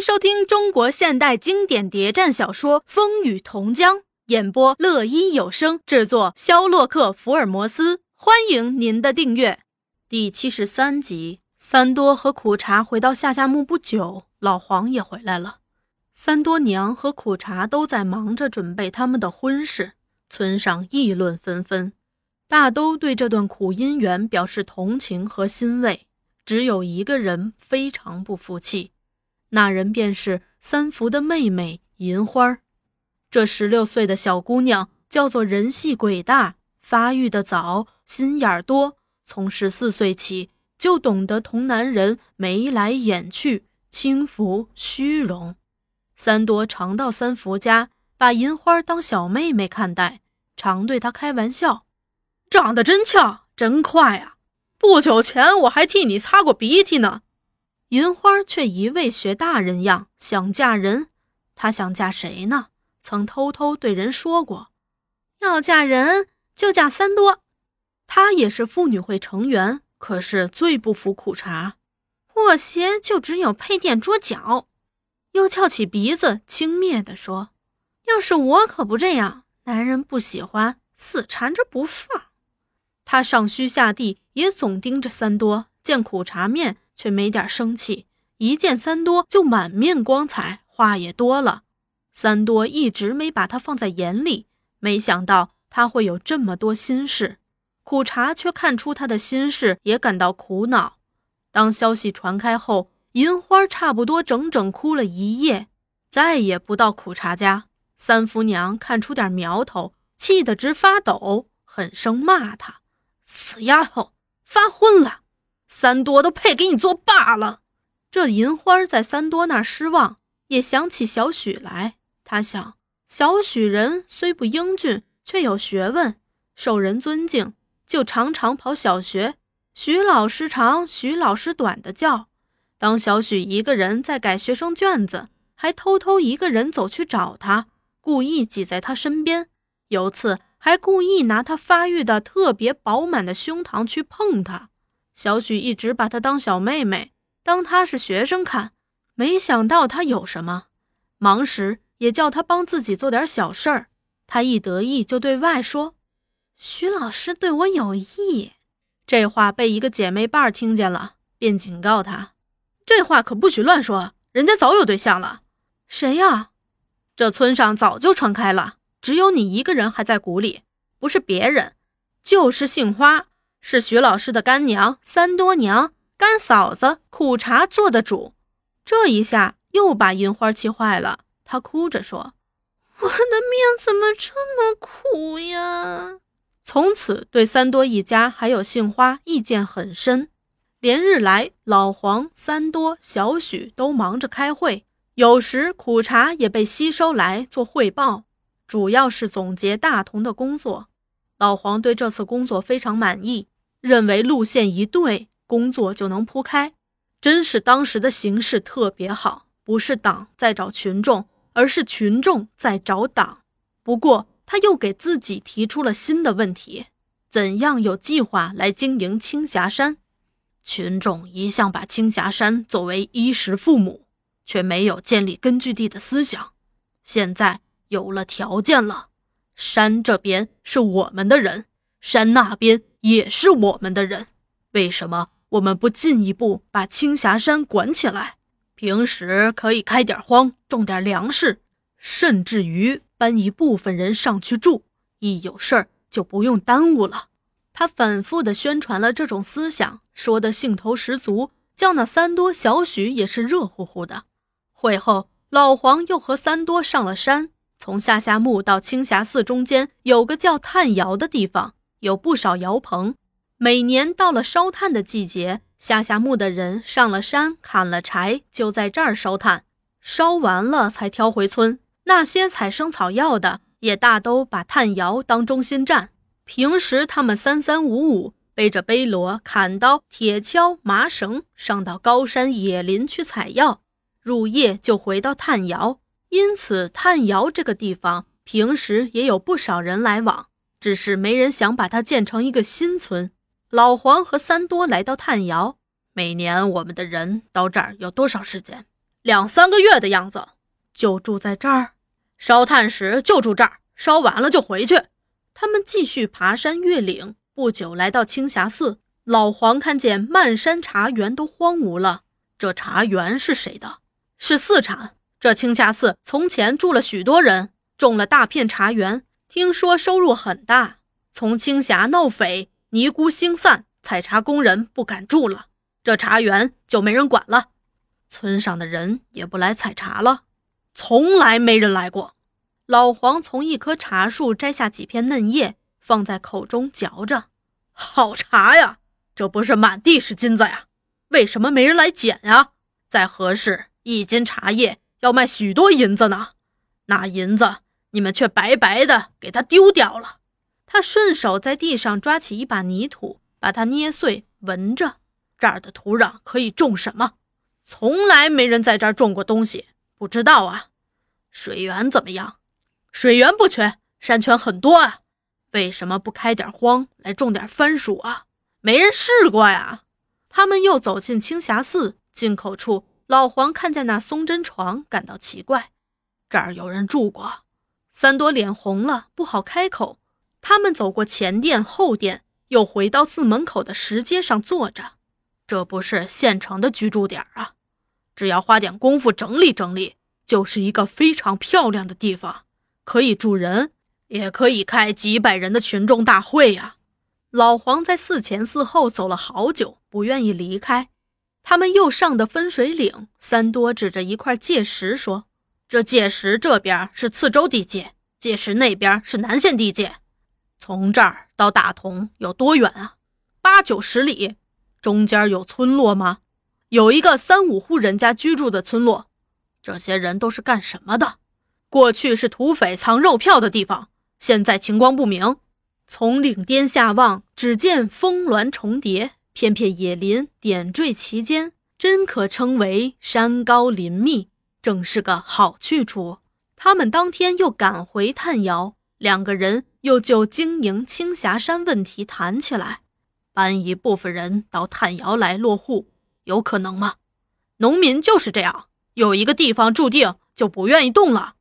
迎收听中国现代经典谍战小说《风雨同江》，演播乐一有声制作，肖洛克福尔摩斯。欢迎您的订阅。第七十三集，三多和苦茶回到夏夏木不久，老黄也回来了。三多娘和苦茶都在忙着准备他们的婚事，村上议论纷纷，大都对这段苦姻缘表示同情和欣慰。只有一个人非常不服气。那人便是三福的妹妹银花儿这十六岁的小姑娘叫做人细鬼大，发育的早，心眼儿多。从十四岁起就懂得同男人眉来眼去，轻浮虚荣。三多常到三福家，把银花当小妹妹看待，常对她开玩笑：“长得真俏，真快啊！不久前我还替你擦过鼻涕呢。”银花却一味学大人样，想嫁人。她想嫁谁呢？曾偷偷对人说过，要嫁人就嫁三多。她也是妇女会成员，可是最不服苦茶。破鞋就只有配垫桌脚。又翘起鼻子，轻蔑地说：“要是我可不这样，男人不喜欢，死缠着不放。”他上虚下地，也总盯着三多，见苦茶面。却没点生气，一见三多就满面光彩，话也多了。三多一直没把他放在眼里，没想到他会有这么多心事。苦茶却看出他的心事，也感到苦恼。当消息传开后，银花差不多整整哭了一夜，再也不到苦茶家。三福娘看出点苗头，气得直发抖，狠声骂他：“死丫头，发昏了！”三多都配给你做爸了。这银花在三多那失望，也想起小许来。他想，小许人虽不英俊，却有学问，受人尊敬，就常常跑小学。许老师长，许老师短的叫。当小许一个人在改学生卷子，还偷偷一个人走去找他，故意挤在他身边。有次还故意拿他发育的特别饱满的胸膛去碰他。小许一直把她当小妹妹，当她是学生看，没想到她有什么，忙时也叫她帮自己做点小事儿。她一得意就对外说：“徐老师对我有意。”这话被一个姐妹伴儿听见了，便警告她：“这话可不许乱说，人家早有对象了。”“谁呀？”“这村上早就传开了，只有你一个人还在鼓里，不是别人，就是杏花。”是徐老师的干娘三多娘、干嫂子苦茶做的主，这一下又把银花气坏了。她哭着说：“我的命怎么这么苦呀？”从此对三多一家还有杏花意见很深。连日来，老黄、三多、小许都忙着开会，有时苦茶也被吸收来做汇报，主要是总结大同的工作。老黄对这次工作非常满意。认为路线一对，工作就能铺开。真是当时的形势特别好，不是党在找群众，而是群众在找党。不过他又给自己提出了新的问题：怎样有计划来经营青霞山？群众一向把青霞山作为衣食父母，却没有建立根据地的思想。现在有了条件了，山这边是我们的人，山那边。也是我们的人，为什么我们不进一步把青霞山管起来？平时可以开点荒，种点粮食，甚至于搬一部分人上去住，一有事儿就不用耽误了。他反复的宣传了这种思想，说的兴头十足，叫那三多、小许也是热乎乎的。会后，老黄又和三多上了山，从下夏墓到青霞寺中间有个叫炭窑的地方。有不少窑棚，每年到了烧炭的季节，下下墓的人上了山砍了柴，就在这儿烧炭，烧完了才挑回村。那些采生草药的也大都把炭窑当中心站。平时他们三三五五背着背箩、砍刀、铁锹、麻绳，上到高山野林去采药，入夜就回到炭窑。因此，炭窑这个地方平时也有不少人来往。只是没人想把它建成一个新村。老黄和三多来到炭窑，每年我们的人到这儿有多少时间？两三个月的样子，就住在这儿。烧炭时就住这儿，烧完了就回去。他们继续爬山越岭，不久来到青霞寺。老黄看见漫山茶园都荒芜了，这茶园是谁的？是寺产。这青霞寺从前住了许多人，种了大片茶园，听说收入很大。从青霞闹匪，尼姑星散，采茶工人不敢住了，这茶园就没人管了。村上的人也不来采茶了，从来没人来过。老黄从一棵茶树摘下几片嫩叶，放在口中嚼着，好茶呀！这不是满地是金子呀？为什么没人来捡呀？在何氏一斤茶叶要卖许多银子呢？那银子你们却白白的给他丢掉了。他顺手在地上抓起一把泥土，把它捏碎，闻着这儿的土壤可以种什么？从来没人在这儿种过东西，不知道啊。水源怎么样？水源不缺，山泉很多啊。为什么不开点荒来种点番薯啊？没人试过呀！他们又走进青霞寺进口处，老黄看见那松针床，感到奇怪。这儿有人住过。三多脸红了，不好开口。他们走过前殿、后殿，又回到寺门口的石阶上坐着。这不是现成的居住点啊！只要花点功夫整理整理，就是一个非常漂亮的地方，可以住人，也可以开几百人的群众大会呀。老黄在寺前寺后走了好久，不愿意离开。他们又上的分水岭，三多指着一块界石说：“这界石这边是次州地界，界石那边是南县地界。从这儿到大同有多远啊？八九十里。中间有村落吗？有一个三五户人家居住的村落。这些人都是干什么的？过去是土匪藏肉票的地方，现在情况不明。”从岭巅下望，只见峰峦重叠，片片野林点缀其间，真可称为山高林密，正是个好去处。他们当天又赶回炭窑，两个人又就经营青霞山问题谈起来，搬一部分人到炭窑来落户，有可能吗？农民就是这样，有一个地方注定就不愿意动了。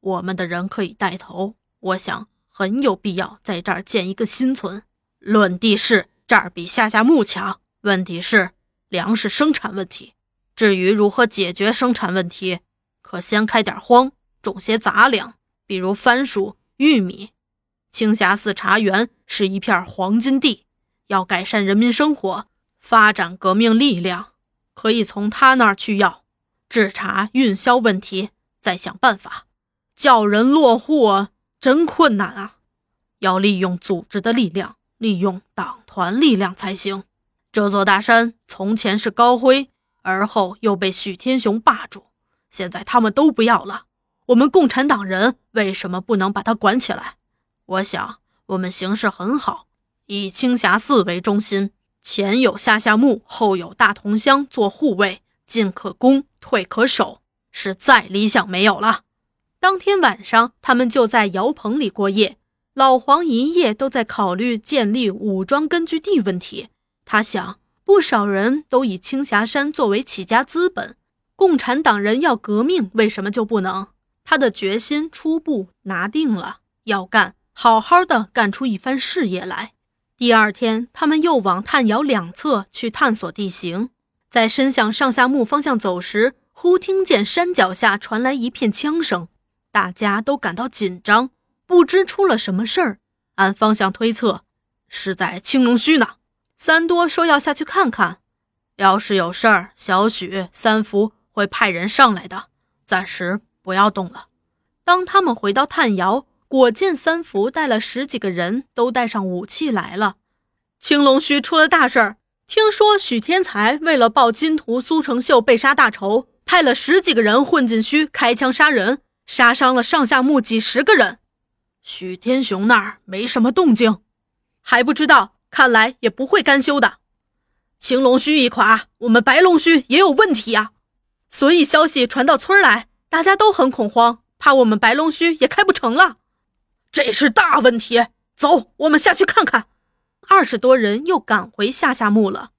我们的人可以带头，我想。很有必要在这儿建一个新村。论地势，这儿比下下墓强。问题是粮食生产问题。至于如何解决生产问题，可先开点荒，种些杂粮，比如番薯、玉米。青霞寺茶园是一片黄金地，要改善人民生活，发展革命力量，可以从他那儿去要。制茶运销问题，再想办法，叫人落户。真困难啊！要利用组织的力量，利用党团力量才行。这座大山从前是高辉，而后又被许天雄霸住，现在他们都不要了。我们共产党人为什么不能把他管起来？我想，我们形势很好，以青霞寺为中心，前有下下墓，后有大同乡做护卫，进可攻，退可守，是再理想没有了。当天晚上，他们就在窑棚里过夜。老黄一夜都在考虑建立武装根据地问题。他想，不少人都以青霞山作为起家资本，共产党人要革命，为什么就不能？他的决心初步拿定了，要干，好好的干出一番事业来。第二天，他们又往炭窑两侧去探索地形，在伸向上下木方向走时，忽听见山脚下传来一片枪声。大家都感到紧张，不知出了什么事儿。按方向推测，是在青龙须呢。三多说要下去看看，要是有事儿，小许、三福会派人上来的。暂时不要动了。当他们回到炭窑，果见三福带了十几个人，都带上武器来了。青龙须出了大事儿，听说许天才为了报金徒苏成秀被杀大仇，派了十几个人混进须开枪杀人。杀伤了上下墓几十个人，许天雄那儿没什么动静，还不知道，看来也不会甘休的。青龙须一垮，我们白龙须也有问题呀。所以消息传到村来，大家都很恐慌，怕我们白龙须也开不成了。这是大问题，走，我们下去看看。二十多人又赶回下下墓了。